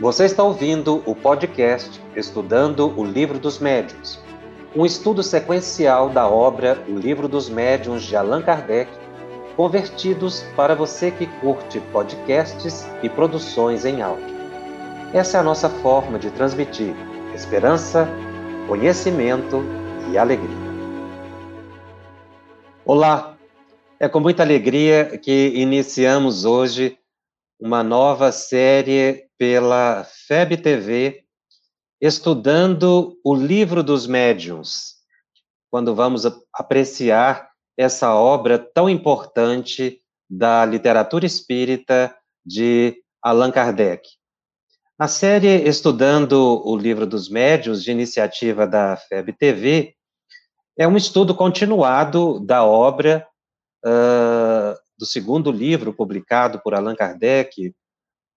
Você está ouvindo o podcast Estudando o Livro dos Médiuns, um estudo sequencial da obra O Livro dos Médiuns de Allan Kardec, convertidos para você que curte podcasts e produções em áudio. Essa é a nossa forma de transmitir esperança, conhecimento e alegria. Olá, é com muita alegria que iniciamos hoje uma nova série pela FEB TV, estudando o livro dos médiuns, quando vamos apreciar essa obra tão importante da literatura espírita de Allan Kardec. A série Estudando o Livro dos Médiuns, de iniciativa da FEB TV, é um estudo continuado da obra uh, do segundo livro publicado por Allan Kardec,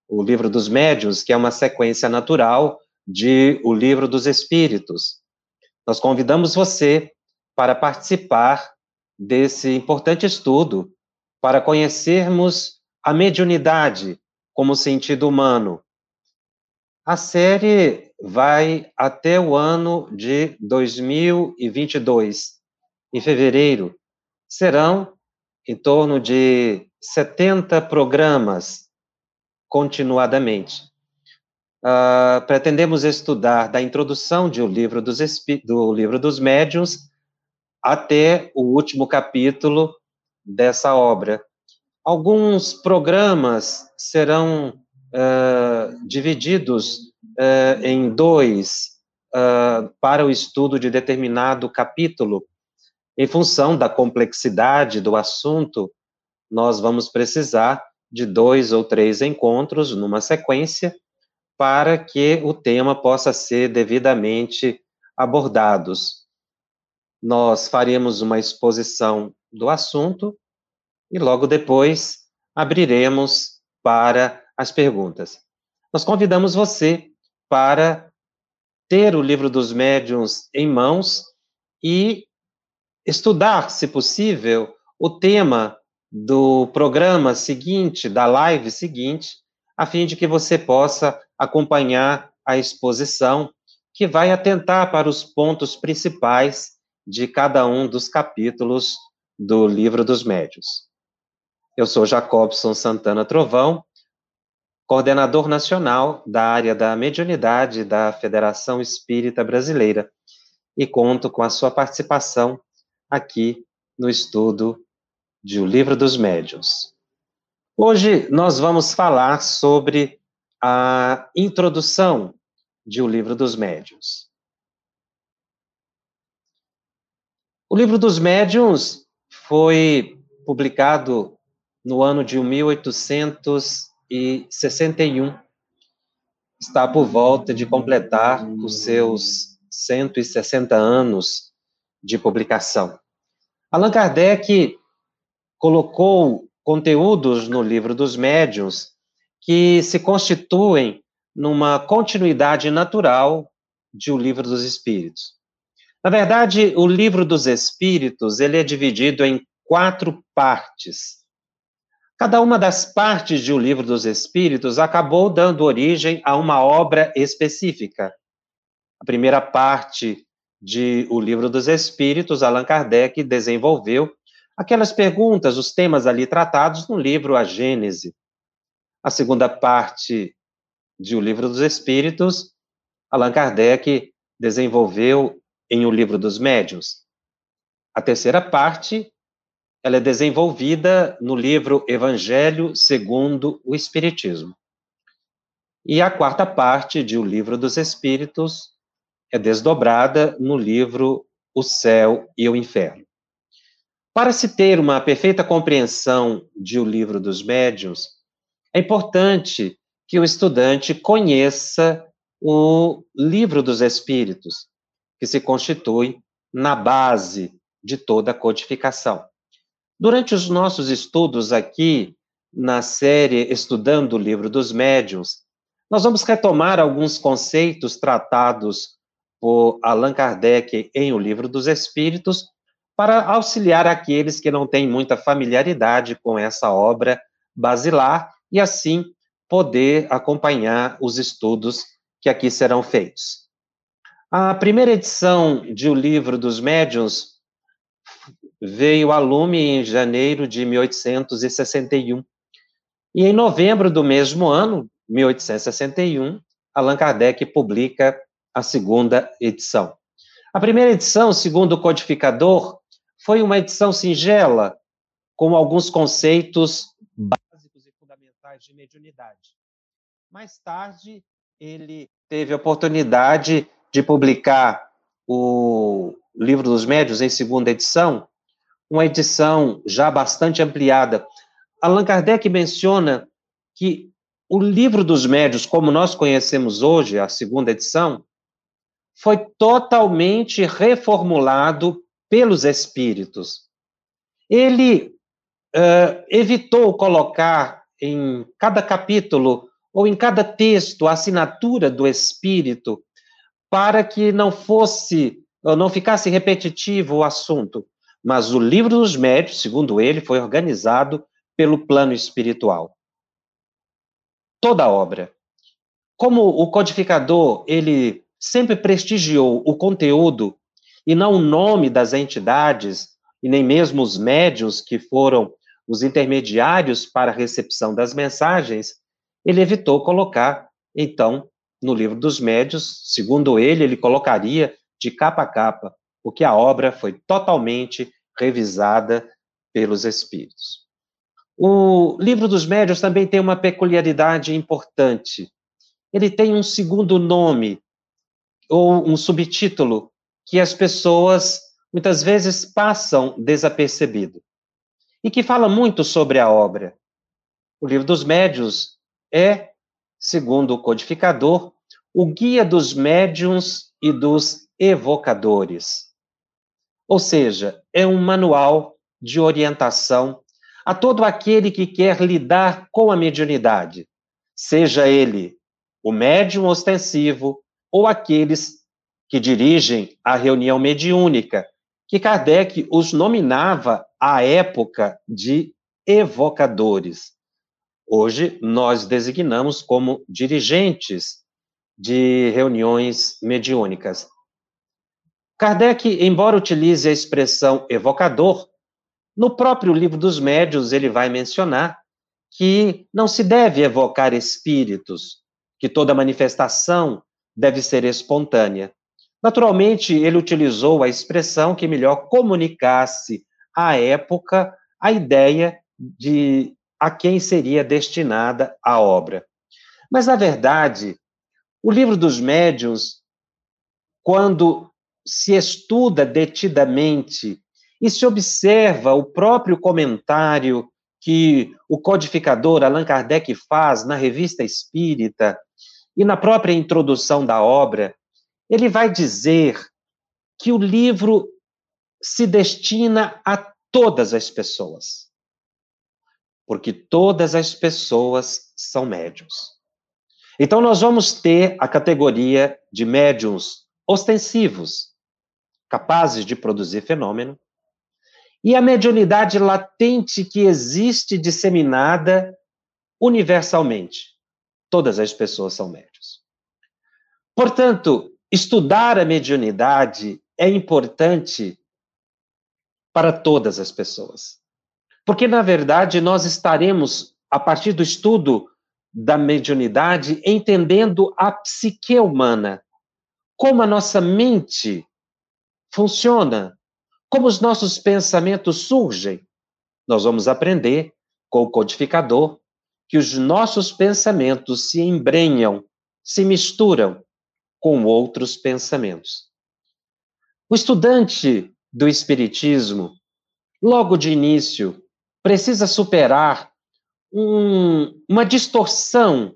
o Livro dos Médiuns, que é uma sequência natural de O Livro dos Espíritos. Nós convidamos você para participar desse importante estudo, para conhecermos a mediunidade como sentido humano. A série vai até o ano de 2022. Em fevereiro, serão em torno de 70 programas continuadamente. Uh, pretendemos estudar da introdução de o livro dos do livro dos médiuns até o último capítulo dessa obra. Alguns programas serão uh, divididos uh, em dois para o estudo de determinado capítulo em função da complexidade do assunto, nós vamos precisar de dois ou três encontros numa sequência para que o tema possa ser devidamente abordados. Nós faremos uma exposição do assunto e logo depois abriremos para as perguntas. Nós convidamos você para ter o livro dos médiuns em mãos e estudar, se possível, o tema do programa seguinte, da live seguinte, a fim de que você possa acompanhar a exposição, que vai atentar para os pontos principais de cada um dos capítulos do Livro dos Médios. Eu sou Jacobson Santana Trovão, coordenador nacional da área da mediunidade da Federação Espírita Brasileira, e conto com a sua participação aqui no estudo de O Livro dos Médiuns. Hoje nós vamos falar sobre a introdução de O Livro dos Médiuns. O Livro dos Médiuns foi publicado no ano de 1861. Está por volta de completar os seus 160 anos de publicação. Allan Kardec colocou conteúdos no livro dos médiuns que se constituem numa continuidade natural de O Livro dos Espíritos. Na verdade, o Livro dos Espíritos, ele é dividido em quatro partes. Cada uma das partes de O Livro dos Espíritos acabou dando origem a uma obra específica. A primeira parte de O Livro dos Espíritos, Allan Kardec desenvolveu aquelas perguntas, os temas ali tratados no livro A Gênese. A segunda parte de O Livro dos Espíritos, Allan Kardec desenvolveu em O Livro dos Médiuns. A terceira parte, ela é desenvolvida no livro Evangelho segundo o Espiritismo. E a quarta parte de O Livro dos Espíritos, é desdobrada no livro O Céu e o Inferno. Para se ter uma perfeita compreensão de O Livro dos Médiuns, é importante que o estudante conheça o Livro dos Espíritos, que se constitui na base de toda a codificação. Durante os nossos estudos aqui, na série Estudando o Livro dos Médiuns, nós vamos retomar alguns conceitos tratados por Allan Kardec em O Livro dos Espíritos, para auxiliar aqueles que não têm muita familiaridade com essa obra basilar e assim poder acompanhar os estudos que aqui serão feitos. A primeira edição de O Livro dos Médiuns veio a lume em janeiro de 1861. E em novembro do mesmo ano, 1861, Allan Kardec publica a segunda edição. A primeira edição, segundo o codificador, foi uma edição singela, com alguns conceitos básicos e fundamentais de mediunidade. Mais tarde, ele teve a oportunidade de publicar o Livro dos Médios em segunda edição, uma edição já bastante ampliada. Allan Kardec menciona que o Livro dos Médios, como nós conhecemos hoje, a segunda edição, foi totalmente reformulado pelos espíritos. Ele uh, evitou colocar em cada capítulo ou em cada texto a assinatura do espírito para que não fosse não ficasse repetitivo o assunto. Mas o livro dos médios, segundo ele, foi organizado pelo plano espiritual. Toda a obra. Como o codificador, ele sempre prestigiou o conteúdo e não o nome das entidades, e nem mesmo os médios que foram os intermediários para a recepção das mensagens, ele evitou colocar, então, no livro dos médios, segundo ele, ele colocaria de capa a capa, porque a obra foi totalmente revisada pelos espíritos. O livro dos médios também tem uma peculiaridade importante. Ele tem um segundo nome, ou um subtítulo, que as pessoas muitas vezes passam desapercebido, e que fala muito sobre a obra. O livro dos médios é, segundo o codificador, o guia dos médiums e dos evocadores. Ou seja, é um manual de orientação a todo aquele que quer lidar com a mediunidade, seja ele o médium ostensivo ou aqueles que dirigem a reunião mediúnica, que Kardec os nominava à época de evocadores. Hoje nós designamos como dirigentes de reuniões mediúnicas. Kardec, embora utilize a expressão evocador, no próprio livro dos médios ele vai mencionar que não se deve evocar espíritos, que toda manifestação deve ser espontânea. Naturalmente, ele utilizou a expressão que melhor comunicasse à época a ideia de a quem seria destinada a obra. Mas, na verdade, o livro dos médiuns, quando se estuda detidamente e se observa o próprio comentário que o codificador Allan Kardec faz na Revista Espírita e na própria introdução da obra, ele vai dizer que o livro se destina a todas as pessoas. Porque todas as pessoas são médiums. Então, nós vamos ter a categoria de médiums ostensivos, capazes de produzir fenômeno, e a mediunidade latente que existe disseminada universalmente. Todas as pessoas são médios. Portanto, estudar a mediunidade é importante para todas as pessoas. Porque, na verdade, nós estaremos, a partir do estudo da mediunidade, entendendo a psique humana, como a nossa mente funciona, como os nossos pensamentos surgem. Nós vamos aprender com o codificador que os nossos pensamentos se embrenham, se misturam com outros pensamentos. O estudante do Espiritismo, logo de início, precisa superar um, uma distorção,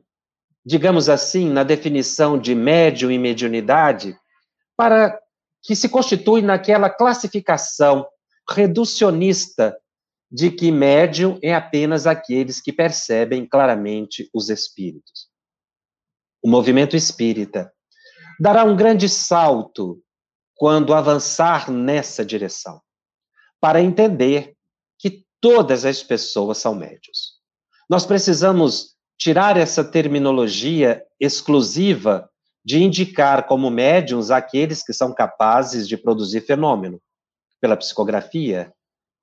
digamos assim, na definição de médium e mediunidade, para que se constitui naquela classificação reducionista de que médium é apenas aqueles que percebem claramente os espíritos. O movimento espírita dará um grande salto quando avançar nessa direção, para entender que todas as pessoas são médios. Nós precisamos tirar essa terminologia exclusiva de indicar como médiums aqueles que são capazes de produzir fenômeno, pela psicografia,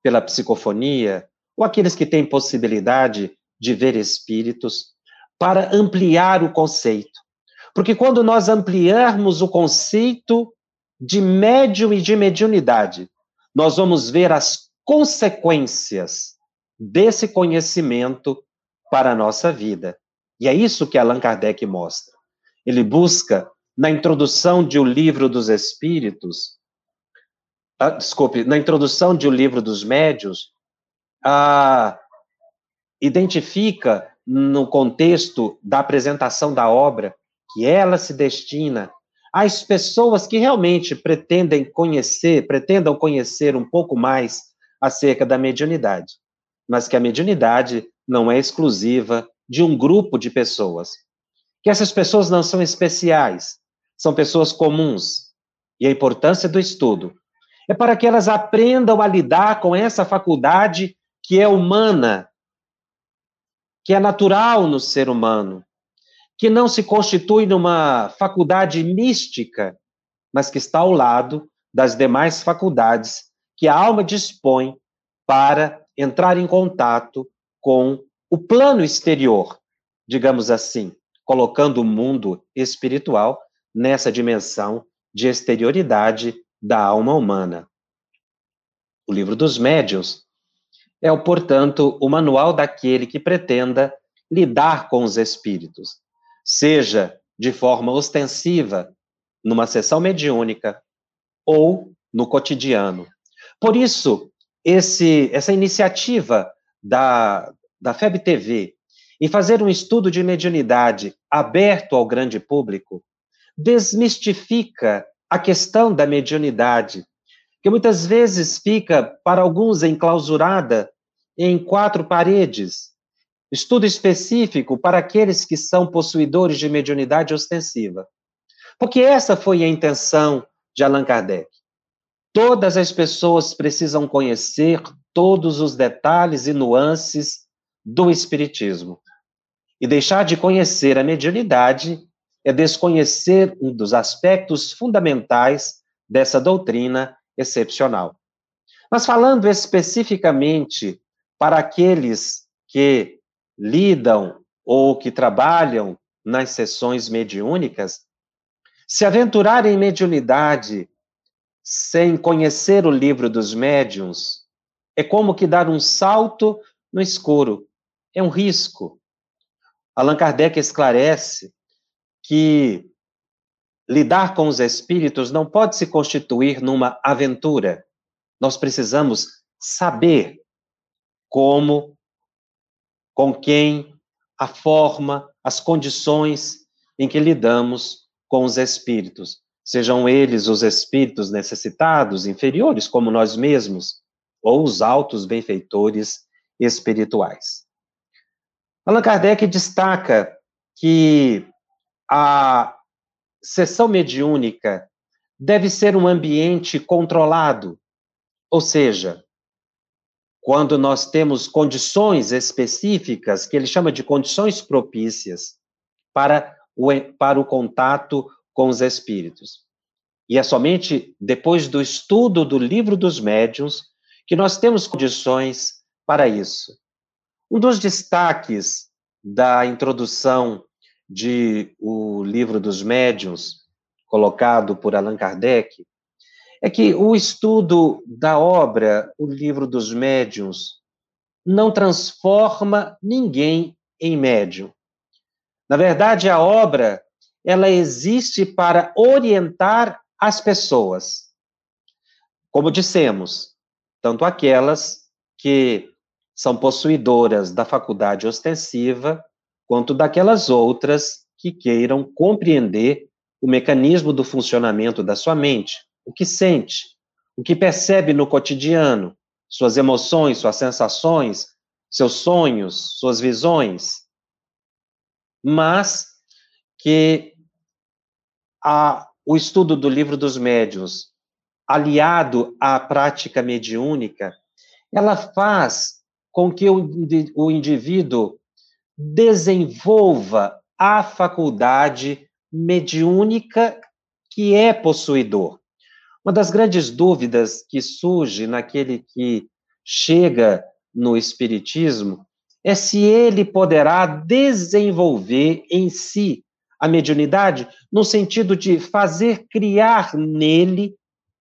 pela psicofonia, ou aqueles que têm possibilidade de ver espíritos, para ampliar o conceito. Porque quando nós ampliarmos o conceito de médium e de mediunidade, nós vamos ver as consequências desse conhecimento para a nossa vida. E é isso que Allan Kardec mostra. Ele busca, na introdução de O Livro dos Espíritos, ah, desculpe, na introdução de O Livro dos Médios, ah, identifica no contexto da apresentação da obra que ela se destina às pessoas que realmente pretendem conhecer, pretendam conhecer um pouco mais acerca da mediunidade, mas que a mediunidade não é exclusiva de um grupo de pessoas. Que essas pessoas não são especiais, são pessoas comuns. E a importância do estudo é para que elas aprendam a lidar com essa faculdade que é humana, que é natural no ser humano, que não se constitui numa faculdade mística, mas que está ao lado das demais faculdades que a alma dispõe para entrar em contato com o plano exterior, digamos assim, colocando o mundo espiritual nessa dimensão de exterioridade da alma humana. O livro dos médiuns é, portanto, o manual daquele que pretenda lidar com os espíritos, seja de forma ostensiva, numa sessão mediúnica, ou no cotidiano. Por isso, esse, essa iniciativa da, da FEB TV em fazer um estudo de mediunidade aberto ao grande público desmistifica a questão da mediunidade, que muitas vezes fica, para alguns, enclausurada em quatro paredes. Estudo específico para aqueles que são possuidores de mediunidade ostensiva. Porque essa foi a intenção de Allan Kardec. Todas as pessoas precisam conhecer todos os detalhes e nuances do Espiritismo. E deixar de conhecer a mediunidade é desconhecer um dos aspectos fundamentais dessa doutrina excepcional. Mas falando especificamente para aqueles que lidam ou que trabalham nas sessões mediúnicas, se aventurar em mediunidade sem conhecer o livro dos médiuns é como que dar um salto no escuro. É um risco. Allan Kardec esclarece que lidar com os espíritos não pode se constituir numa aventura. Nós precisamos saber como, com quem, a forma, as condições em que lidamos com os espíritos. Sejam eles os espíritos necessitados, inferiores, como nós mesmos, ou os altos benfeitores espirituais. Allan Kardec destaca que a sessão mediúnica deve ser um ambiente controlado, ou seja, quando nós temos condições específicas, que ele chama de condições propícias, para o, para o contato com os espíritos. E é somente depois do estudo do livro dos médiuns que nós temos condições para isso. Um dos destaques da introdução de O Livro dos Médiuns, colocado por Allan Kardec, é que o estudo da obra O Livro dos Médiuns não transforma ninguém em médium. Na verdade, a obra ela existe para orientar as pessoas. Como dissemos, tanto aquelas que são possuidoras da faculdade ostensiva, quanto daquelas outras que queiram compreender o mecanismo do funcionamento da sua mente, o que sente, o que percebe no cotidiano, suas emoções, suas sensações, seus sonhos, suas visões, mas que a, o estudo do livro dos médiuns, aliado à prática mediúnica, ela faz com que o, o indivíduo desenvolva a faculdade mediúnica que é possuidor. Uma das grandes dúvidas que surge naquele que chega no Espiritismo é se ele poderá desenvolver em si a mediunidade no sentido de fazer criar nele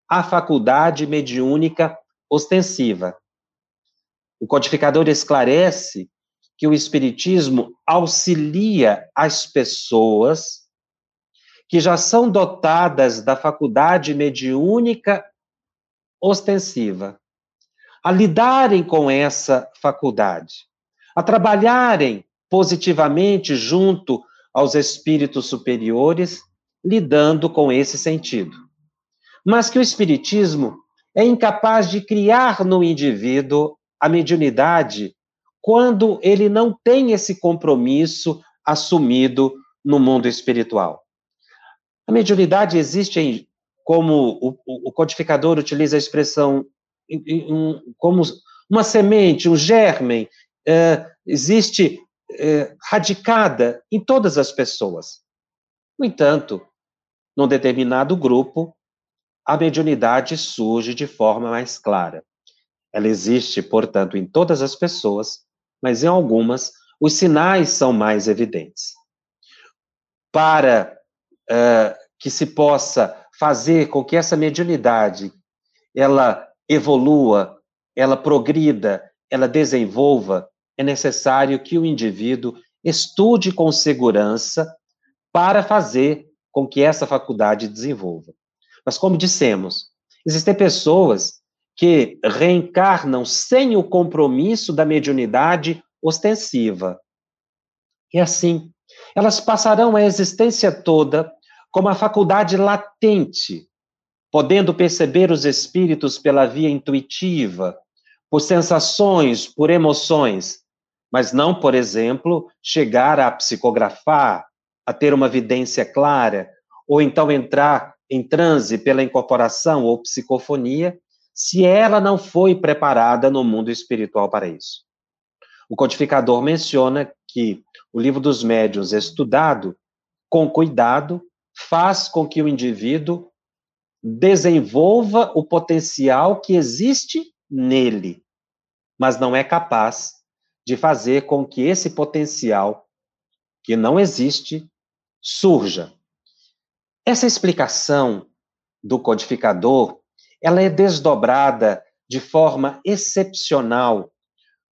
a faculdade mediúnica ostensiva. O codificador esclarece que o Espiritismo auxilia as pessoas que já são dotadas da faculdade mediúnica ostensiva a lidarem com essa faculdade, a trabalharem positivamente junto aos espíritos superiores, lidando com esse sentido. Mas que o Espiritismo é incapaz de criar no indivíduo a mediunidade quando ele não tem esse compromisso assumido no mundo espiritual. A mediunidade existe em, como o, o codificador utiliza a expressão um, como uma semente, um germe, é, existe é, radicada em todas as pessoas. No entanto, num determinado grupo, a mediunidade surge de forma mais clara. Ela existe, portanto, em todas as pessoas, mas em algumas os sinais são mais evidentes. Para uh, que se possa fazer com que essa mediunidade ela evolua, ela progrida, ela desenvolva, é necessário que o indivíduo estude com segurança para fazer com que essa faculdade desenvolva. Mas, como dissemos, existem pessoas que reencarnam sem o compromisso da mediunidade ostensiva. E assim, elas passarão a existência toda como a faculdade latente podendo perceber os espíritos pela via intuitiva, por sensações, por emoções, mas não, por exemplo, chegar a psicografar, a ter uma vidência clara, ou então entrar em transe pela incorporação ou psicofonia, se ela não foi preparada no mundo espiritual para isso. O codificador menciona que o livro dos médiuns estudado com cuidado faz com que o indivíduo desenvolva o potencial que existe nele, mas não é capaz de fazer com que esse potencial que não existe surja. Essa explicação do codificador, ela é desdobrada de forma excepcional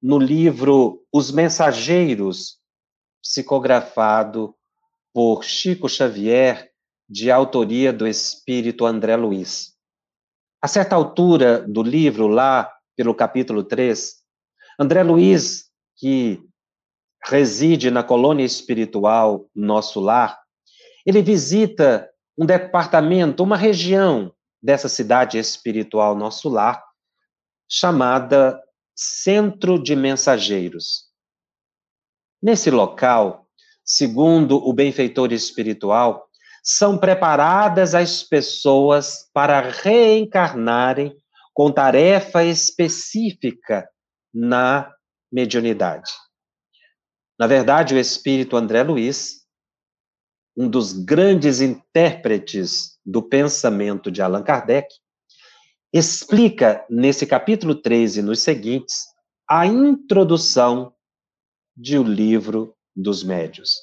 no livro Os Mensageiros, psicografado por Chico Xavier de autoria do espírito André Luiz. A certa altura do livro, lá pelo capítulo 3, André Luiz, que reside na colônia espiritual Nosso Lar, ele visita um departamento, uma região dessa cidade espiritual Nosso Lar, chamada Centro de Mensageiros. Nesse local, segundo o benfeitor espiritual, são preparadas as pessoas para reencarnarem com tarefa específica na mediunidade. Na verdade, o espírito André Luiz, um dos grandes intérpretes do pensamento de Allan Kardec, explica nesse capítulo 13 e nos seguintes a introdução de O Livro dos Médios.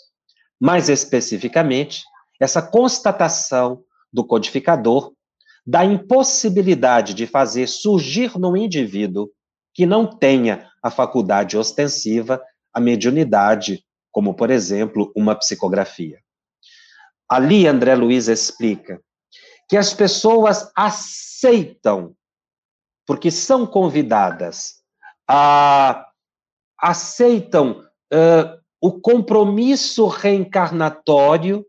Mais especificamente, essa constatação do codificador da impossibilidade de fazer surgir no indivíduo que não tenha a faculdade ostensiva a mediunidade, como, por exemplo, uma psicografia. Ali, André Luiz explica que as pessoas aceitam, porque são convidadas, a, aceitam uh, o compromisso reencarnatório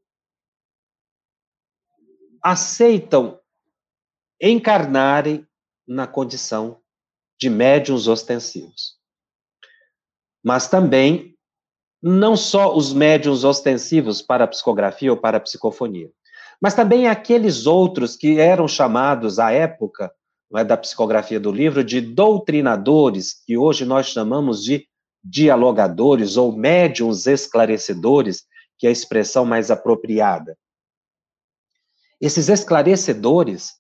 aceitam encarnarem na condição de médiums ostensivos. Mas também, não só os médiums ostensivos para psicografia ou para psicofonia, mas também aqueles outros que eram chamados à época é, da psicografia do livro de doutrinadores, que hoje nós chamamos de dialogadores ou médiums esclarecedores, que é a expressão mais apropriada. Esses esclarecedores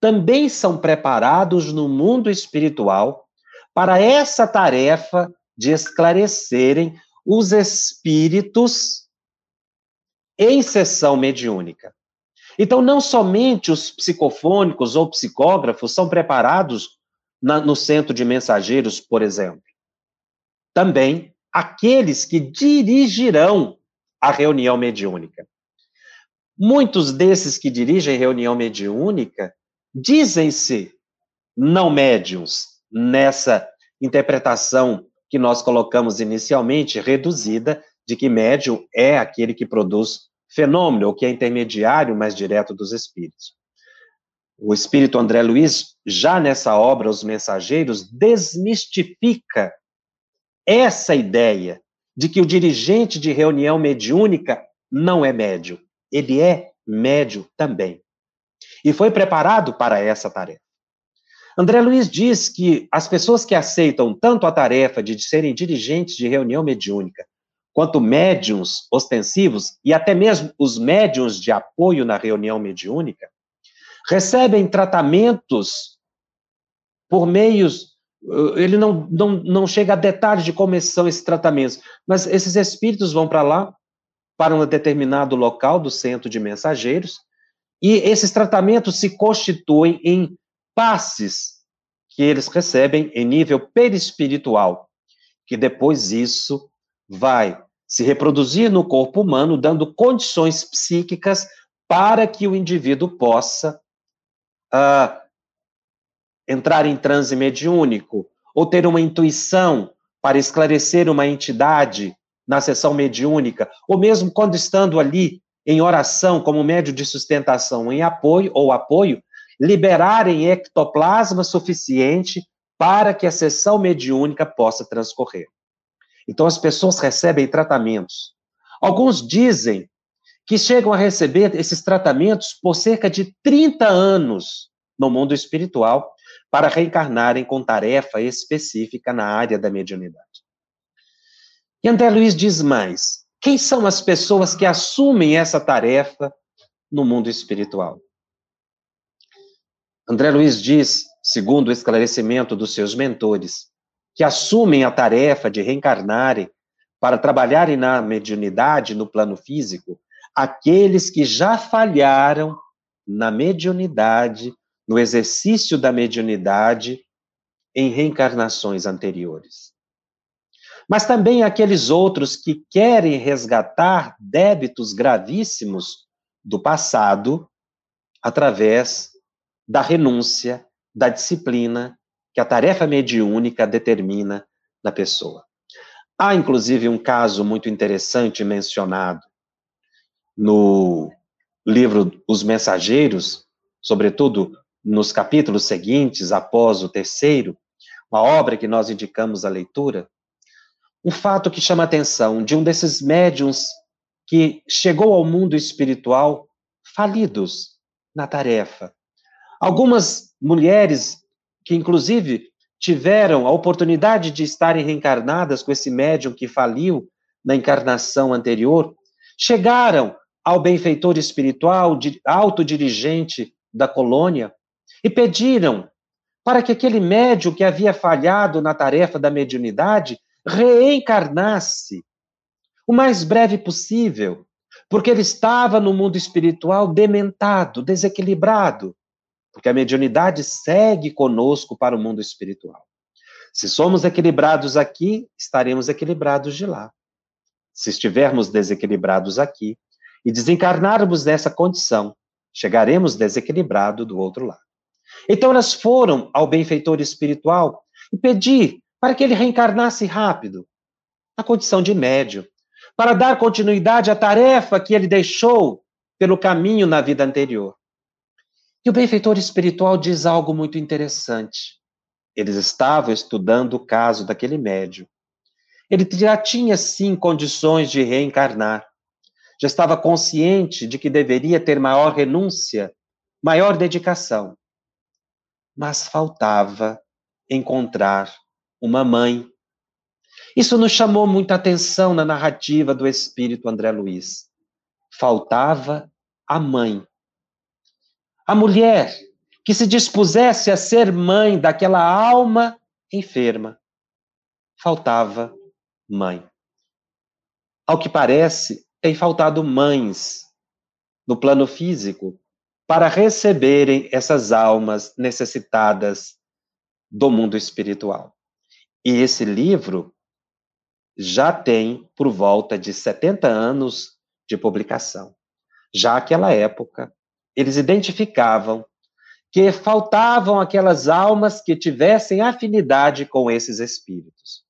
também são preparados no mundo espiritual para essa tarefa de esclarecerem os espíritos em sessão mediúnica. Então, não somente os psicofônicos ou psicógrafos são preparados na, no centro de mensageiros, por exemplo. Também aqueles que dirigirão a reunião mediúnica. Muitos desses que dirigem reunião mediúnica dizem-se não médiums nessa interpretação que nós colocamos inicialmente, reduzida, de que médium é aquele que produz fenômeno, ou que é intermediário mais direto dos espíritos. O espírito André Luiz, já nessa obra, Os Mensageiros, desmistifica essa ideia de que o dirigente de reunião mediúnica não é médio. Ele é médio também. E foi preparado para essa tarefa. André Luiz diz que as pessoas que aceitam tanto a tarefa de serem dirigentes de reunião mediúnica, quanto médiums ostensivos e até mesmo os médiums de apoio na reunião mediúnica, recebem tratamentos por meios. Eh, ele não, não, não chega a detalhes de como são esses tratamentos, mas esses espíritos vão para lá, para um determinado local do centro de mensageiros, e esses tratamentos se constituem em passes que eles recebem em nível perispiritual, que depois isso vai se reproduzir no corpo humano, dando condições psíquicas para que o indivíduo possa uh, entrar em transe mediúnico, ou ter uma intuição para esclarecer uma entidade na sessão mediúnica, ou mesmo quando estando ali em oração como médio de sustentação em apoio ou apoio, liberarem ectoplasma suficiente para que a sessão mediúnica possa transcorrer. Então as pessoas recebem tratamentos. Alguns dizem que chegam a receber esses tratamentos por cerca de 30 anos no mundo espiritual para reencarnarem com tarefa específica na área da mediunidade. E André Luiz diz mais: quem são as pessoas que assumem essa tarefa no mundo espiritual? André Luiz diz, segundo o esclarecimento dos seus mentores, que assumem a tarefa de reencarnarem para trabalharem na mediunidade no plano físico, aqueles que já falharam na mediunidade, no exercício da mediunidade em reencarnações anteriores. Mas também aqueles outros que querem resgatar débitos gravíssimos do passado através da renúncia, da disciplina que a tarefa mediúnica determina na pessoa. Há, inclusive, um caso muito interessante mencionado no livro Os Mensageiros, sobretudo nos capítulos seguintes, após o terceiro, uma obra que nós indicamos a leitura, um fato que chama a atenção de um desses médiums que chegou ao mundo espiritual falidos na tarefa. Algumas mulheres que inclusive tiveram a oportunidade de estarem reencarnadas com esse médium que faliu na encarnação anterior, chegaram ao benfeitor espiritual, autodirigente da colônia, e pediram para que aquele médium que havia falhado na tarefa da mediunidade reencarnasse o mais breve possível, porque ele estava no mundo espiritual dementado, desequilibrado, porque a mediunidade segue conosco para o mundo espiritual. Se somos equilibrados aqui, estaremos equilibrados de lá. Se estivermos desequilibrados aqui e desencarnarmos nessa condição, chegaremos desequilibrado do outro lado. Então elas foram ao benfeitor espiritual e pedir para que ele reencarnasse rápido, na condição de médio, para dar continuidade à tarefa que ele deixou pelo caminho na vida anterior. E o benfeitor espiritual diz algo muito interessante. Eles estavam estudando o caso daquele médium. Ele já tinha, sim, condições de reencarnar. Já estava consciente de que deveria ter maior renúncia, maior dedicação. Mas faltava encontrar uma mãe. Isso nos chamou muita atenção na narrativa do espírito André Luiz. Faltava a mãe. A mulher que se dispusesse a ser mãe daquela alma enferma. Faltava mãe. Ao que parece, tem faltado mães no plano físico para receberem essas almas necessitadas do mundo espiritual. E esse livro já tem por volta de 70 anos de publicação. Já naquela época, eles identificavam que faltavam aquelas almas que tivessem afinidade com esses espíritos,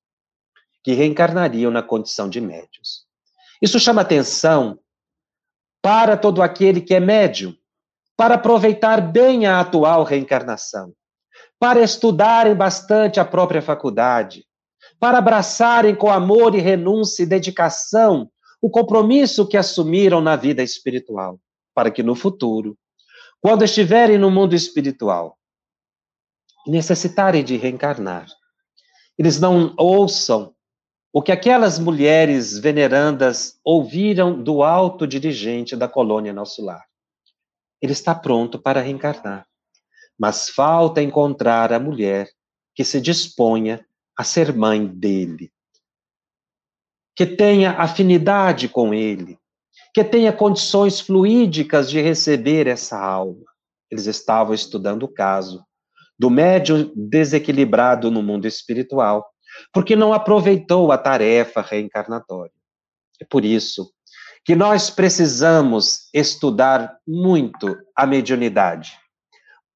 que reencarnariam na condição de médios. Isso chama atenção para todo aquele que é médium, para aproveitar bem a atual reencarnação, para estudarem bastante a própria faculdade, para abraçarem com amor e renúncia e dedicação o compromisso que assumiram na vida espiritual, para que no futuro quando estiverem no mundo espiritual necessitarem de reencarnar, eles não ouçam o que aquelas mulheres venerandas ouviram do alto dirigente da colônia Nosso Lar. Ele está pronto para reencarnar, mas falta encontrar a mulher que se disponha a ser mãe dele, que tenha afinidade com ele, que tenha condições fluídicas de receber essa alma. Eles estavam estudando o caso do médium desequilibrado no mundo espiritual, porque não aproveitou a tarefa reencarnatória. É por isso que nós precisamos estudar muito a mediunidade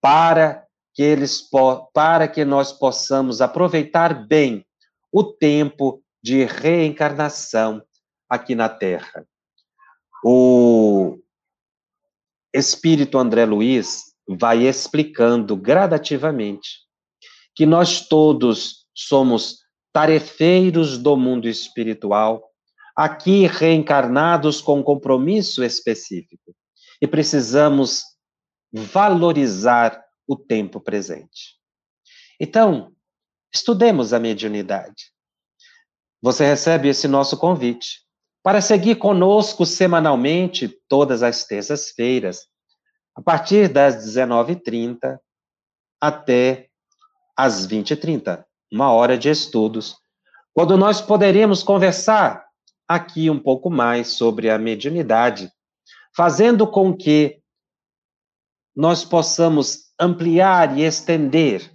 para que eles para que nós possamos aproveitar bem o tempo de reencarnação aqui na Terra. O Espírito André Luiz vai explicando gradativamente que nós todos somos tarefeiros do mundo espiritual, aqui reencarnados com compromisso específico, e precisamos valorizar o tempo presente. Então, estudemos a mediunidade. Você recebe esse nosso convite para seguir conosco semanalmente, todas as terças-feiras, a partir das 19h30 até as 20h30, uma hora de estudos, quando nós poderemos conversar aqui um pouco mais sobre a mediunidade, fazendo com que nós possamos ampliar e estender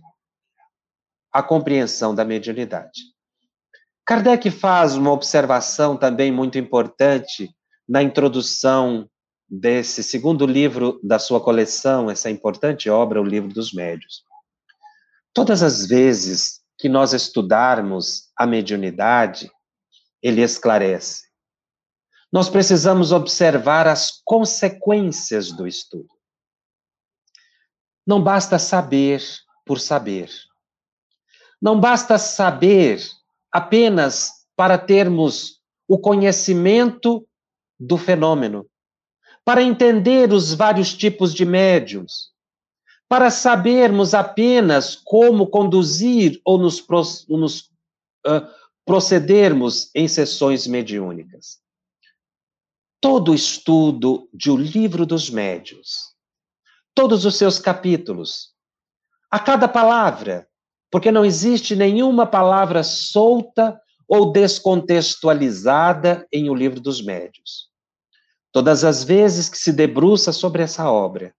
a compreensão da mediunidade. Kardec faz uma observação também muito importante na introdução desse segundo livro da sua coleção, essa importante obra, O Livro dos Médios. Todas as vezes que nós estudarmos a mediunidade, ele esclarece. Nós precisamos observar as consequências do estudo. Não basta saber por saber. Não basta saber apenas para termos o conhecimento do fenômeno, para entender os vários tipos de médiums, para sabermos apenas como conduzir ou nos, nos uh, procedermos em sessões mediúnicas. Todo estudo de O Livro dos Médios, todos os seus capítulos, a cada palavra, porque não existe nenhuma palavra solta ou descontextualizada em O Livro dos Médios. Todas as vezes que se debruça sobre essa obra,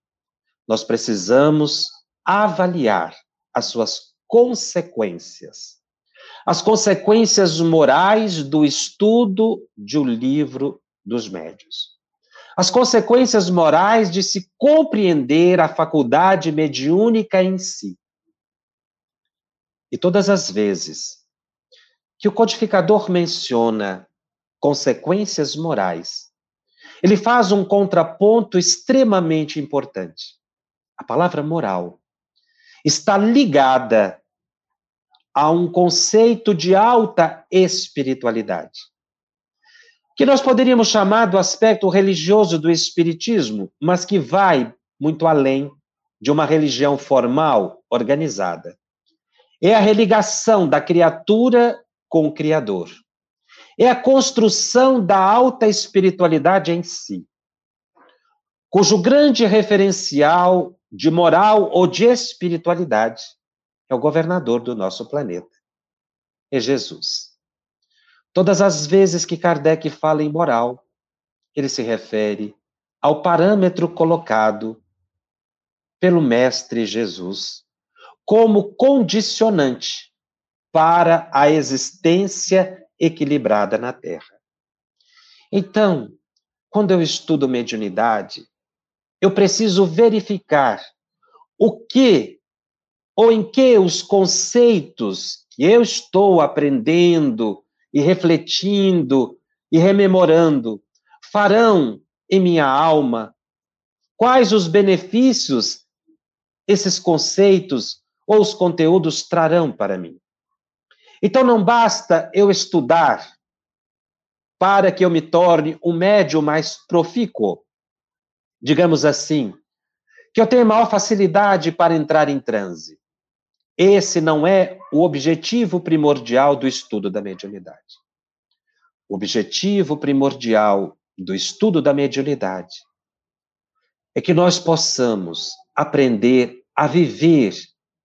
nós precisamos avaliar as suas consequências. As consequências morais do estudo de O Livro dos Médios. As consequências morais de se compreender a faculdade mediúnica em si. E todas as vezes que o codificador menciona consequências morais, ele faz um contraponto extremamente importante. A palavra moral está ligada a um conceito de alta espiritualidade, que nós poderíamos chamar do aspecto religioso do espiritismo, mas que vai muito além de uma religião formal, organizada é a religação da criatura com o Criador. É a construção da alta espiritualidade em si, cujo grande referencial de moral ou de espiritualidade é o governador do nosso planeta. É Jesus. Todas as vezes que Kardec fala em moral, ele se refere ao parâmetro colocado pelo Mestre Jesus como condicionante para a existência equilibrada na Terra. Então, quando eu estudo mediunidade, eu preciso verificar o que ou em que os conceitos que eu estou aprendendo e refletindo e rememorando farão em minha alma, quais os benefícios esses conceitos ou os conteúdos trarão para mim. Então não basta eu estudar para que eu me torne um médium mais profícuo, digamos assim, que eu tenha maior facilidade para entrar em transe. Esse não é o objetivo primordial do estudo da mediunidade. O objetivo primordial do estudo da mediunidade é que nós possamos aprender a viver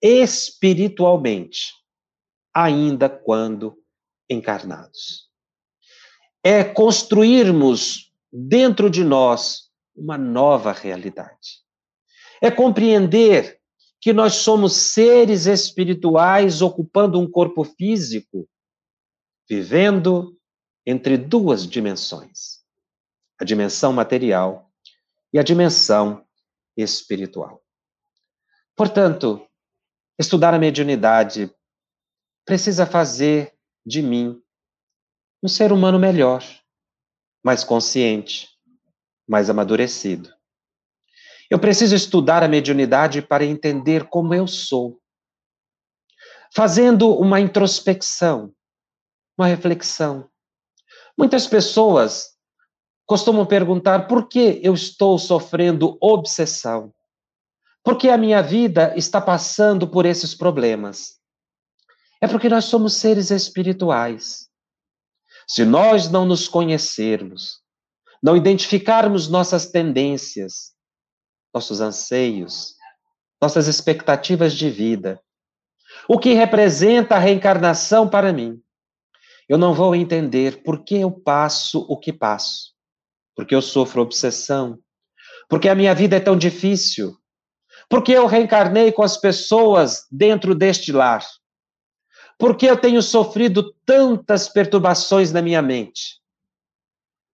espiritualmente, ainda quando encarnados. É construirmos dentro de nós uma nova realidade. É compreender que nós somos seres espirituais ocupando um corpo físico, vivendo entre duas dimensões: a dimensão material e a dimensão espiritual. Portanto, estudar a mediunidade precisa fazer de mim um ser humano melhor, mais consciente, mais amadurecido. Eu preciso estudar a mediunidade para entender como eu sou. Fazendo uma introspecção, uma reflexão. Muitas pessoas costumam perguntar por que eu estou sofrendo obsessão? Por que a minha vida está passando por esses problemas? É porque nós somos seres espirituais. Se nós não nos conhecermos, não identificarmos nossas tendências, nossos anseios, nossas expectativas de vida. O que representa a reencarnação para mim? Eu não vou entender por que eu passo o que passo. Porque eu sofro obsessão. Porque a minha vida é tão difícil. Porque eu reencarnei com as pessoas dentro deste lar. Porque eu tenho sofrido tantas perturbações na minha mente.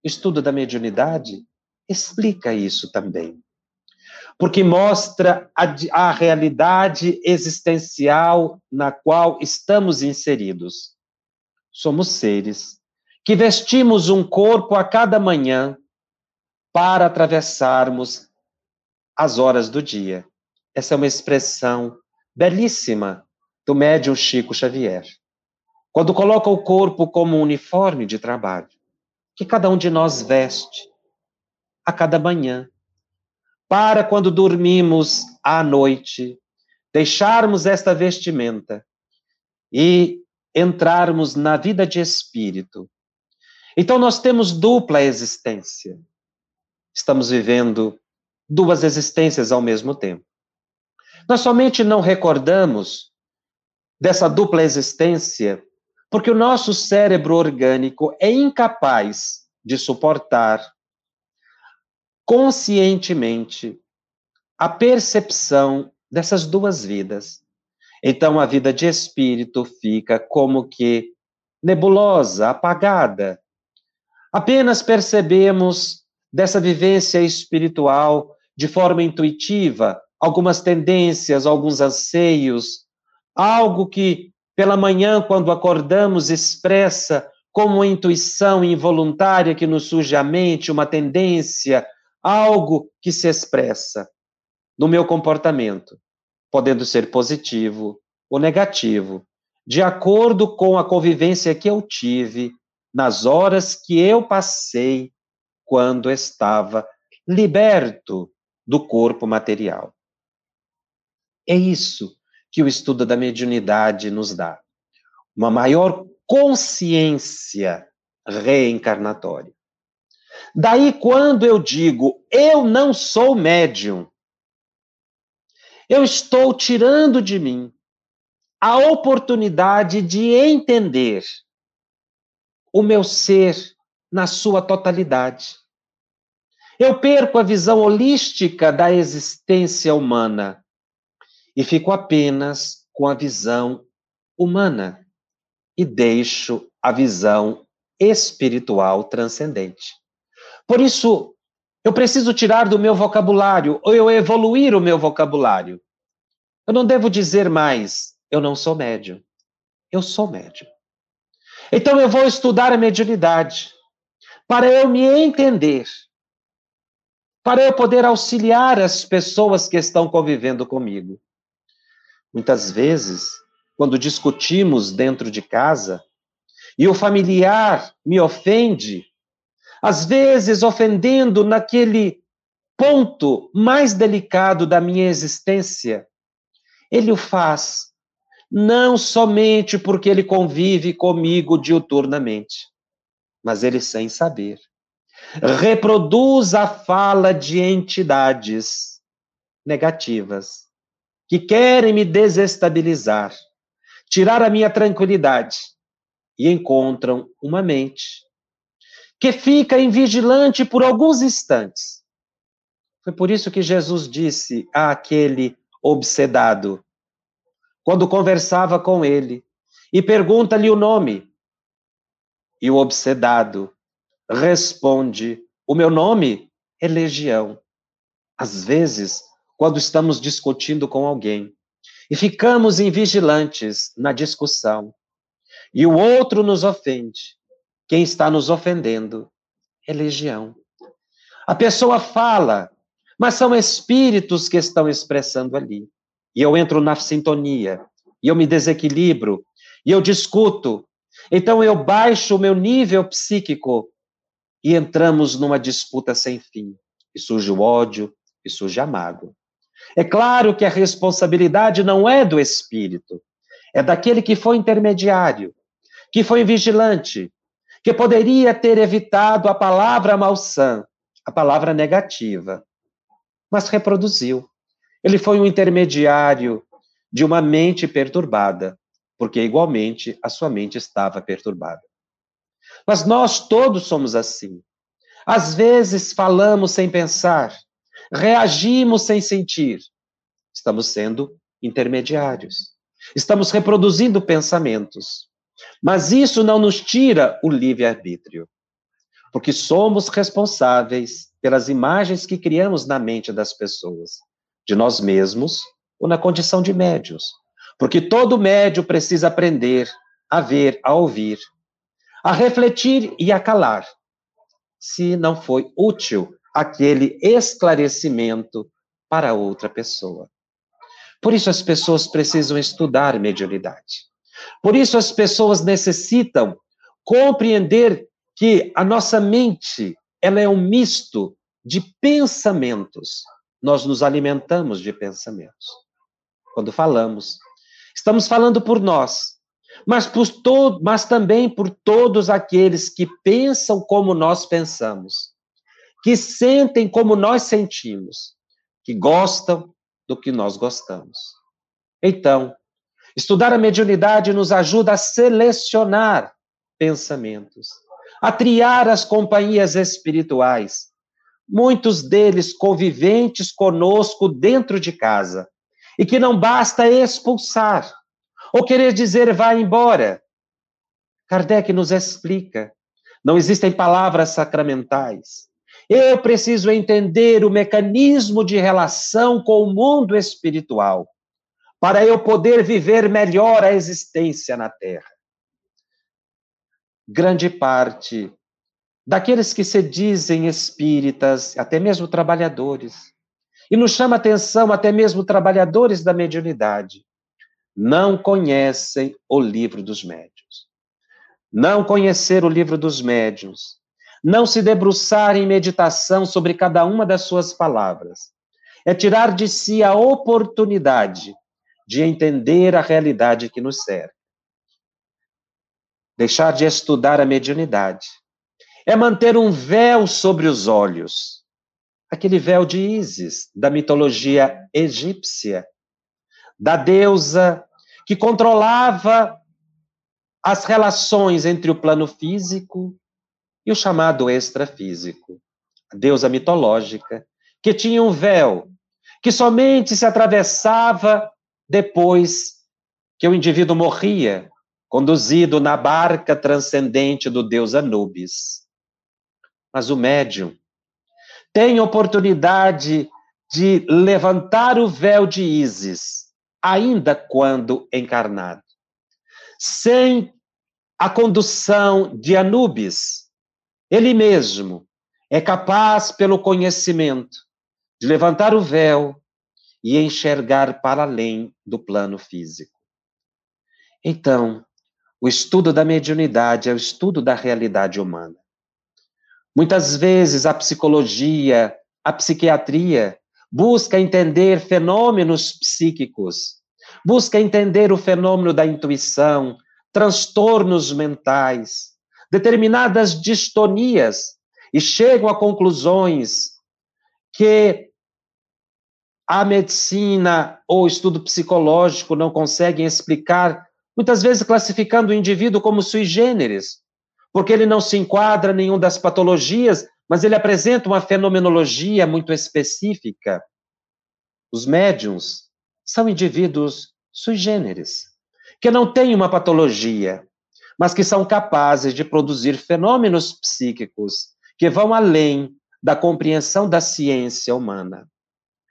Estudo da mediunidade explica isso também porque mostra a, a realidade existencial na qual estamos inseridos. Somos seres que vestimos um corpo a cada manhã para atravessarmos as horas do dia. Essa é uma expressão belíssima do médium Chico Xavier. Quando coloca o corpo como um uniforme de trabalho, que cada um de nós veste a cada manhã para quando dormimos à noite, deixarmos esta vestimenta e entrarmos na vida de espírito. Então nós temos dupla existência. Estamos vivendo duas existências ao mesmo tempo. Nós somente não recordamos dessa dupla existência porque o nosso cérebro orgânico é incapaz de suportar conscientemente a percepção dessas duas vidas. Então a vida de espírito fica como que nebulosa, apagada. Apenas percebemos dessa vivência espiritual de forma intuitiva algumas tendências, alguns anseios, algo que pela manhã, quando acordamos, expressa como intuição involuntária que nos surge à mente, uma tendência, algo que se expressa no meu comportamento, podendo ser positivo ou negativo, de acordo com a convivência que eu tive nas horas que eu passei quando estava liberto do corpo material. É isso que o estudo da mediunidade nos dá. Uma maior consciência reencarnatória. Daí, quando eu digo eu não sou médium, eu estou tirando de mim a oportunidade de entender o meu ser na sua totalidade. Eu perco a visão holística da existência humana e fico apenas com a visão humana e deixo a visão espiritual transcendente. Por isso, eu preciso tirar do meu vocabulário, ou eu evoluir o meu vocabulário. Eu não devo dizer mais, eu não sou médium. Eu sou médium. Então eu vou estudar a mediunidade para eu me entender, para eu poder auxiliar as pessoas que estão convivendo comigo. Muitas vezes, quando discutimos dentro de casa e o familiar me ofende, às vezes ofendendo naquele ponto mais delicado da minha existência, ele o faz não somente porque ele convive comigo diuturnamente, mas ele sem saber. Reproduz a fala de entidades negativas que querem me desestabilizar, tirar a minha tranquilidade e encontram uma mente que fica invigilante por alguns instantes. Foi por isso que Jesus disse àquele obsedado, quando conversava com ele, e pergunta-lhe o nome. E o obsedado responde: O meu nome é Legião. Às vezes, quando estamos discutindo com alguém e ficamos invigilantes na discussão, e o outro nos ofende, quem está nos ofendendo é legião. A pessoa fala, mas são espíritos que estão expressando ali. E eu entro na sintonia, e eu me desequilibro, e eu discuto. Então eu baixo o meu nível psíquico e entramos numa disputa sem fim. E surge o ódio, e surge a mágoa. É claro que a responsabilidade não é do espírito, é daquele que foi intermediário, que foi vigilante, que poderia ter evitado a palavra malsã, a palavra negativa, mas reproduziu. Ele foi um intermediário de uma mente perturbada, porque igualmente a sua mente estava perturbada. Mas nós todos somos assim. Às vezes falamos sem pensar, reagimos sem sentir. Estamos sendo intermediários. Estamos reproduzindo pensamentos. Mas isso não nos tira o livre-arbítrio, porque somos responsáveis pelas imagens que criamos na mente das pessoas, de nós mesmos ou na condição de médios. Porque todo médio precisa aprender a ver, a ouvir, a refletir e a calar, se não foi útil aquele esclarecimento para outra pessoa. Por isso as pessoas precisam estudar mediunidade. Por isso as pessoas necessitam compreender que a nossa mente, ela é um misto de pensamentos. Nós nos alimentamos de pensamentos. Quando falamos, estamos falando por nós, mas, por todo, mas também por todos aqueles que pensam como nós pensamos, que sentem como nós sentimos, que gostam do que nós gostamos. Então, Estudar a mediunidade nos ajuda a selecionar pensamentos, a triar as companhias espirituais, muitos deles conviventes conosco dentro de casa, e que não basta expulsar ou querer dizer vá embora. Kardec nos explica: não existem palavras sacramentais. Eu preciso entender o mecanismo de relação com o mundo espiritual para eu poder viver melhor a existência na Terra. Grande parte daqueles que se dizem espíritas, até mesmo trabalhadores, e nos chama atenção até mesmo trabalhadores da mediunidade, não conhecem o livro dos médios. Não conhecer o livro dos médios, não se debruçar em meditação sobre cada uma das suas palavras, é tirar de si a oportunidade de entender a realidade que nos serve. deixar de estudar a mediunidade. É manter um véu sobre os olhos, aquele véu de Ísis, da mitologia egípcia, da deusa que controlava as relações entre o plano físico e o chamado extrafísico. A deusa mitológica, que tinha um véu que somente se atravessava depois que o indivíduo morria, conduzido na barca transcendente do deus Anubis. Mas o médium tem oportunidade de levantar o véu de Ísis, ainda quando encarnado. Sem a condução de Anubis, ele mesmo é capaz, pelo conhecimento, de levantar o véu e enxergar para além do plano físico. Então, o estudo da mediunidade é o estudo da realidade humana. Muitas vezes a psicologia, a psiquiatria, busca entender fenômenos psíquicos, busca entender o fenômeno da intuição, transtornos mentais, determinadas distonias e chegam a conclusões que a medicina ou estudo psicológico não conseguem explicar, muitas vezes classificando o indivíduo como sui generis, porque ele não se enquadra em nenhuma das patologias, mas ele apresenta uma fenomenologia muito específica. Os médiums são indivíduos sui generis, que não têm uma patologia, mas que são capazes de produzir fenômenos psíquicos que vão além da compreensão da ciência humana.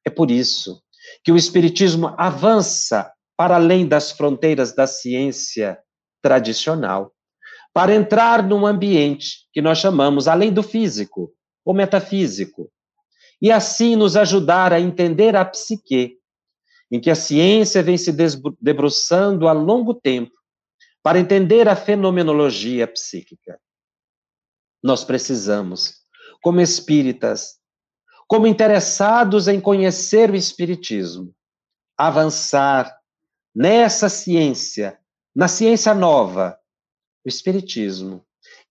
É por isso que o Espiritismo avança para além das fronteiras da ciência tradicional, para entrar num ambiente que nós chamamos além do físico, ou metafísico, e assim nos ajudar a entender a psique, em que a ciência vem se debruçando há longo tempo para entender a fenomenologia psíquica. Nós precisamos como espíritas, como interessados em conhecer o Espiritismo, avançar nessa ciência, na ciência nova, o Espiritismo,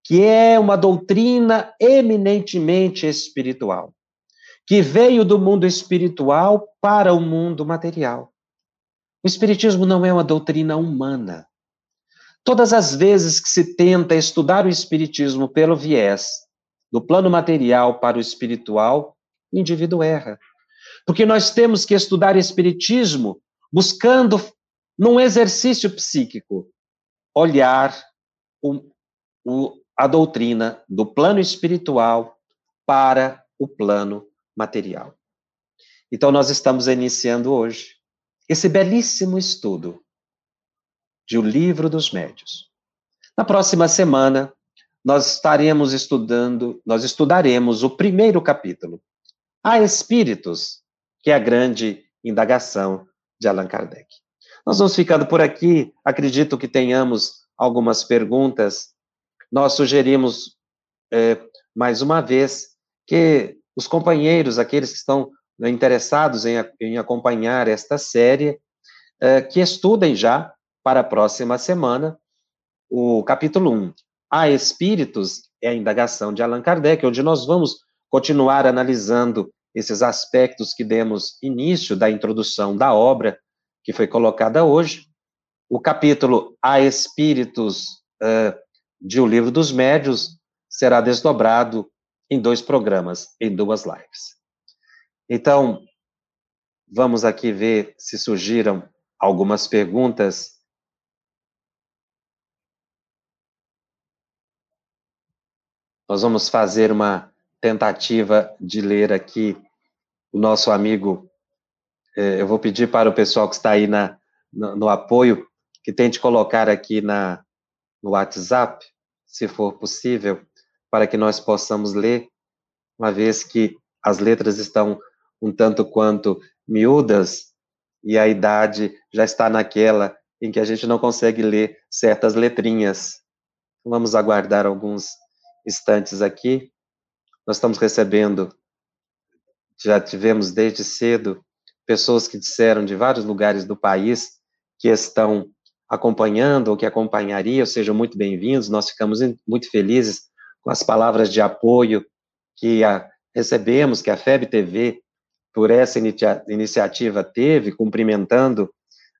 que é uma doutrina eminentemente espiritual, que veio do mundo espiritual para o mundo material. O Espiritismo não é uma doutrina humana. Todas as vezes que se tenta estudar o Espiritismo pelo viés do plano material para o espiritual, o indivíduo erra. Porque nós temos que estudar Espiritismo buscando, num exercício psíquico, olhar o, o, a doutrina do plano espiritual para o plano material. Então, nós estamos iniciando hoje esse belíssimo estudo de O Livro dos Médios. Na próxima semana, nós estaremos estudando, nós estudaremos o primeiro capítulo, Há Espíritos, que é a grande indagação de Allan Kardec. Nós vamos ficando por aqui, acredito que tenhamos algumas perguntas. Nós sugerimos, é, mais uma vez, que os companheiros, aqueles que estão interessados em, em acompanhar esta série, é, que estudem já para a próxima semana o capítulo 1, Há Espíritos é a indagação de Allan Kardec, onde nós vamos continuar analisando esses aspectos que demos início da introdução da obra que foi colocada hoje. O capítulo Há Espíritos uh, de O Livro dos Médios será desdobrado em dois programas, em duas lives. Então, vamos aqui ver se surgiram algumas perguntas Nós vamos fazer uma tentativa de ler aqui o nosso amigo. Eh, eu vou pedir para o pessoal que está aí na, no, no apoio que tente colocar aqui na, no WhatsApp, se for possível, para que nós possamos ler, uma vez que as letras estão um tanto quanto miúdas e a idade já está naquela em que a gente não consegue ler certas letrinhas. Vamos aguardar alguns instantes aqui. Nós estamos recebendo, já tivemos desde cedo, pessoas que disseram de vários lugares do país que estão acompanhando ou que acompanharia, sejam muito bem-vindos. Nós ficamos muito felizes com as palavras de apoio que a, recebemos, que a FEB TV, por essa inicia, iniciativa, teve, cumprimentando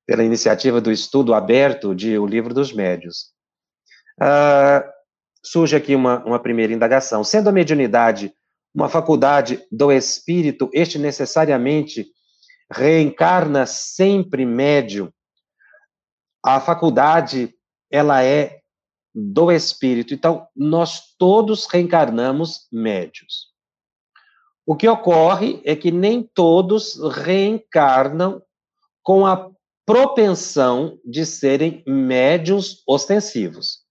pela iniciativa do estudo aberto de O Livro dos Médios. Uh, surge aqui uma, uma primeira indagação. Sendo a mediunidade uma faculdade do espírito, este necessariamente reencarna sempre médium. A faculdade, ela é do espírito. Então, nós todos reencarnamos médios. O que ocorre é que nem todos reencarnam com a propensão de serem médios ostensivos.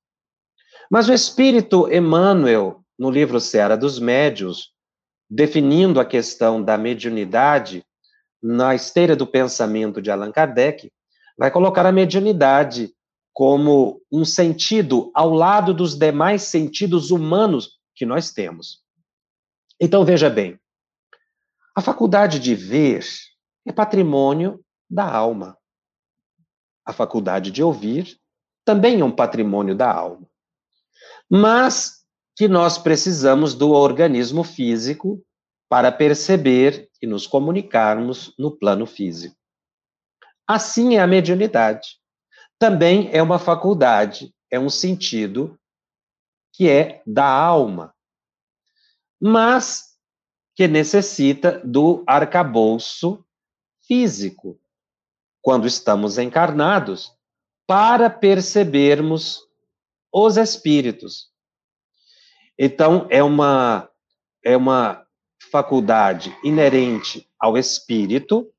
Mas o espírito Emmanuel, no livro Seara dos Médios, definindo a questão da mediunidade, na esteira do pensamento de Allan Kardec, vai colocar a mediunidade como um sentido ao lado dos demais sentidos humanos que nós temos. Então, veja bem, a faculdade de ver é patrimônio da alma. A faculdade de ouvir também é um patrimônio da alma. Mas que nós precisamos do organismo físico para perceber e nos comunicarmos no plano físico. Assim é a mediunidade. Também é uma faculdade, é um sentido que é da alma, mas que necessita do arcabouço físico, quando estamos encarnados, para percebermos os espíritos. Então, é uma, é uma faculdade inerente ao espírito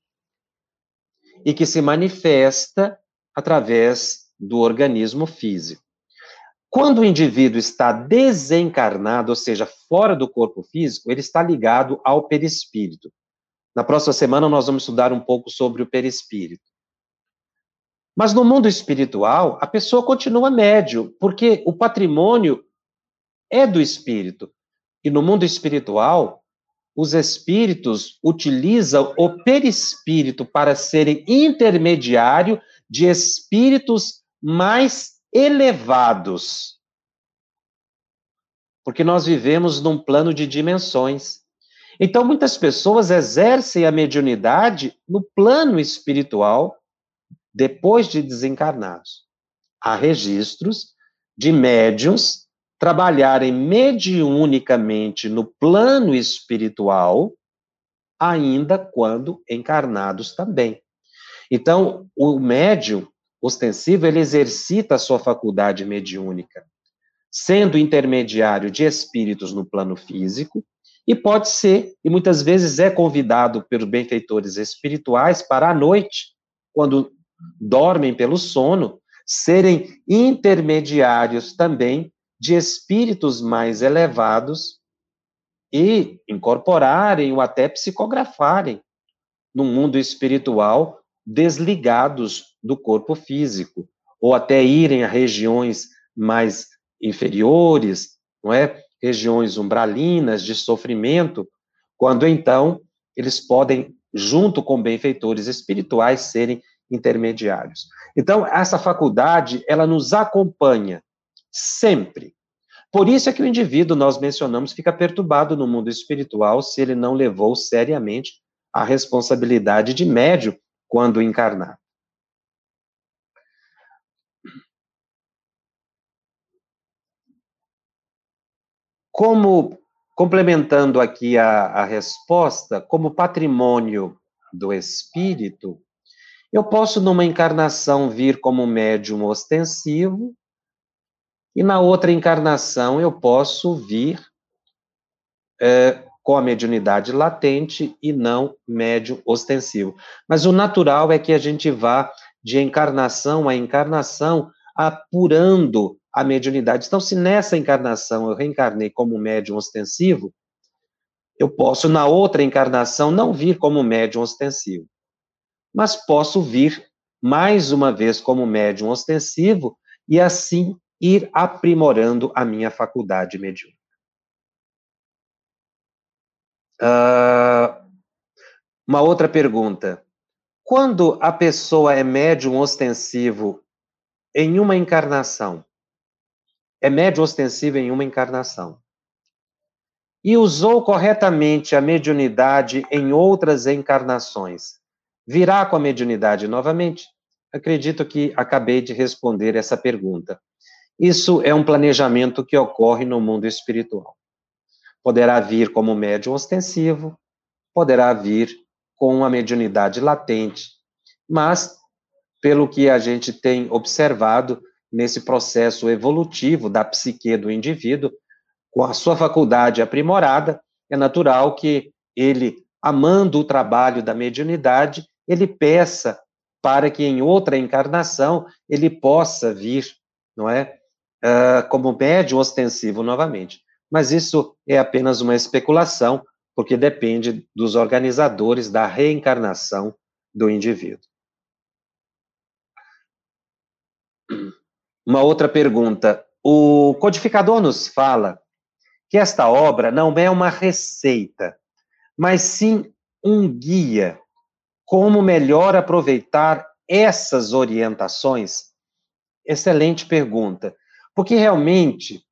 e que se manifesta através do organismo físico. Quando o indivíduo está desencarnado, ou seja, fora do corpo físico, ele está ligado ao perispírito. Na próxima semana nós vamos estudar um pouco sobre o perispírito. Mas no mundo espiritual, a pessoa continua médio, porque o patrimônio é do espírito. E no mundo espiritual, os espíritos utilizam o perispírito para serem intermediário de espíritos mais elevados. Porque nós vivemos num plano de dimensões. Então, muitas pessoas exercem a mediunidade no plano espiritual depois de desencarnados. Há registros de médiums trabalharem mediunicamente no plano espiritual, ainda quando encarnados também. Então, o médium ostensivo, ele exercita a sua faculdade mediúnica, sendo intermediário de espíritos no plano físico, e pode ser, e muitas vezes é convidado pelos benfeitores espirituais para à noite, quando dormem pelo sono, serem intermediários também de espíritos mais elevados e incorporarem ou até psicografarem no mundo espiritual desligados do corpo físico, ou até irem a regiões mais inferiores, não é? Regiões umbralinas de sofrimento, quando então eles podem, junto com benfeitores espirituais, serem intermediários. Então, essa faculdade, ela nos acompanha Sempre. Por isso é que o indivíduo, nós mencionamos, fica perturbado no mundo espiritual se ele não levou seriamente a responsabilidade de médio quando encarnar. Como, complementando aqui a, a resposta, como patrimônio do espírito, eu posso, numa encarnação, vir como médium ostensivo, e na outra encarnação eu posso vir é, com a mediunidade latente e não médium ostensivo. Mas o natural é que a gente vá de encarnação a encarnação apurando a mediunidade. Então, se nessa encarnação eu reencarnei como médium ostensivo, eu posso, na outra encarnação, não vir como médium ostensivo. Mas posso vir mais uma vez como médium ostensivo e assim ir aprimorando a minha faculdade mediúnica. Uh, uma outra pergunta. Quando a pessoa é médium ostensivo em uma encarnação, é médio ostensivo em uma encarnação, e usou corretamente a mediunidade em outras encarnações, virá com a mediunidade novamente? Acredito que acabei de responder essa pergunta. Isso é um planejamento que ocorre no mundo espiritual. Poderá vir como médium ostensivo, poderá vir com uma mediunidade latente, mas, pelo que a gente tem observado nesse processo evolutivo da psique do indivíduo, com a sua faculdade aprimorada, é natural que ele, amando o trabalho da mediunidade, ele peça para que em outra encarnação ele possa vir, não é, uh, como médium ostensivo novamente. Mas isso é apenas uma especulação, porque depende dos organizadores da reencarnação do indivíduo. Uma outra pergunta. O codificador nos fala que esta obra não é uma receita, mas sim um guia como melhor aproveitar essas orientações? Excelente pergunta, porque realmente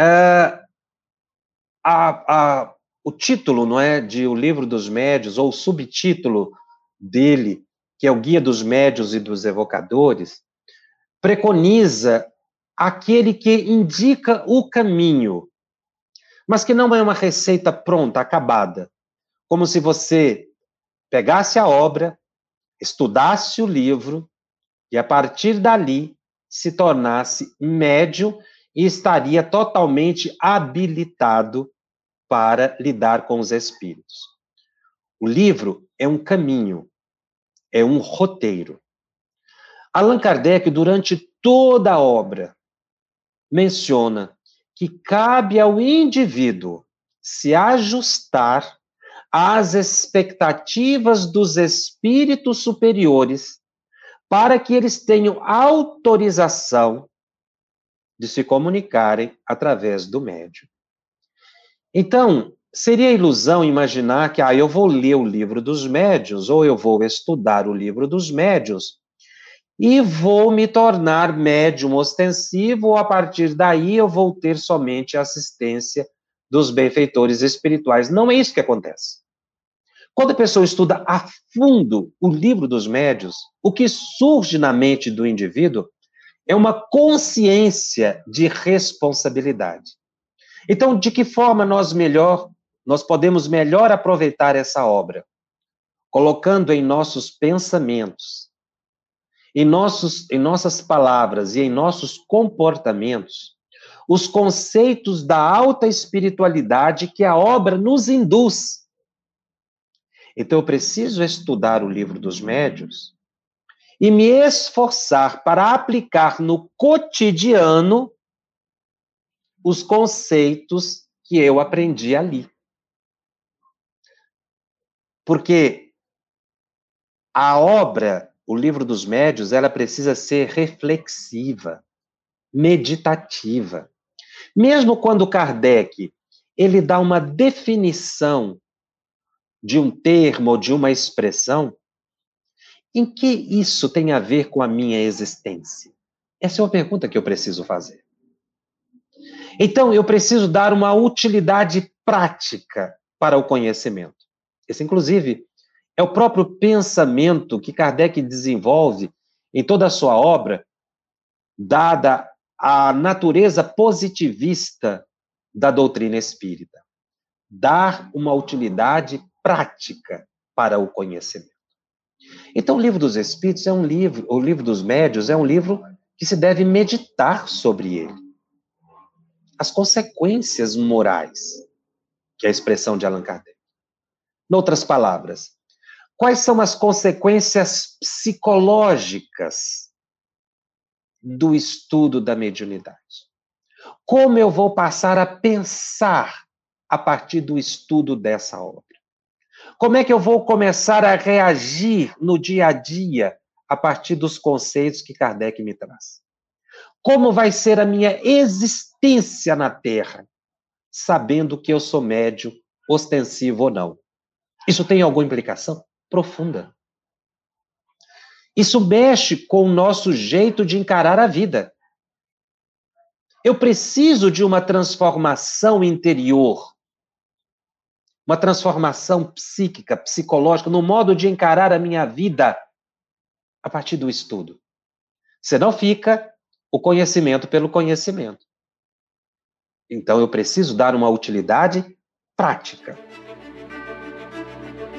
uh, a, a, o título, não é, de o livro dos médios ou o subtítulo dele, que é o Guia dos Médios e dos Evocadores, preconiza aquele que indica o caminho mas que não é uma receita pronta, acabada. Como se você pegasse a obra, estudasse o livro e a partir dali se tornasse médium e estaria totalmente habilitado para lidar com os espíritos. O livro é um caminho, é um roteiro. Allan Kardec, durante toda a obra, menciona que cabe ao indivíduo se ajustar às expectativas dos espíritos superiores para que eles tenham autorização de se comunicarem através do médium. Então, seria ilusão imaginar que ah, eu vou ler o livro dos médios ou eu vou estudar o livro dos médios e vou me tornar médium ostensivo, ou a partir daí eu vou ter somente assistência dos benfeitores espirituais. Não é isso que acontece. Quando a pessoa estuda a fundo o livro dos médios, o que surge na mente do indivíduo é uma consciência de responsabilidade. Então, de que forma nós melhor, nós podemos melhor aproveitar essa obra? Colocando em nossos pensamentos em, nossos, em nossas palavras e em nossos comportamentos os conceitos da alta espiritualidade que a obra nos induz. Então, eu preciso estudar o livro dos médios e me esforçar para aplicar no cotidiano os conceitos que eu aprendi ali. Porque a obra o livro dos médios, ela precisa ser reflexiva, meditativa. Mesmo quando Kardec ele dá uma definição de um termo ou de uma expressão, em que isso tem a ver com a minha existência? Essa é uma pergunta que eu preciso fazer. Então, eu preciso dar uma utilidade prática para o conhecimento. Esse, inclusive, é o próprio pensamento que Kardec desenvolve em toda a sua obra, dada a natureza positivista da doutrina espírita. Dar uma utilidade prática para o conhecimento. Então, o livro dos Espíritos é um livro, o livro dos Médios é um livro que se deve meditar sobre ele. As consequências morais, que é a expressão de Allan Kardec. Noutras palavras, Quais são as consequências psicológicas do estudo da mediunidade? Como eu vou passar a pensar a partir do estudo dessa obra? Como é que eu vou começar a reagir no dia a dia a partir dos conceitos que Kardec me traz? Como vai ser a minha existência na Terra, sabendo que eu sou médio, ostensivo ou não? Isso tem alguma implicação? profunda. Isso mexe com o nosso jeito de encarar a vida. Eu preciso de uma transformação interior, uma transformação psíquica, psicológica, no modo de encarar a minha vida a partir do estudo. Senão fica o conhecimento pelo conhecimento. Então eu preciso dar uma utilidade prática.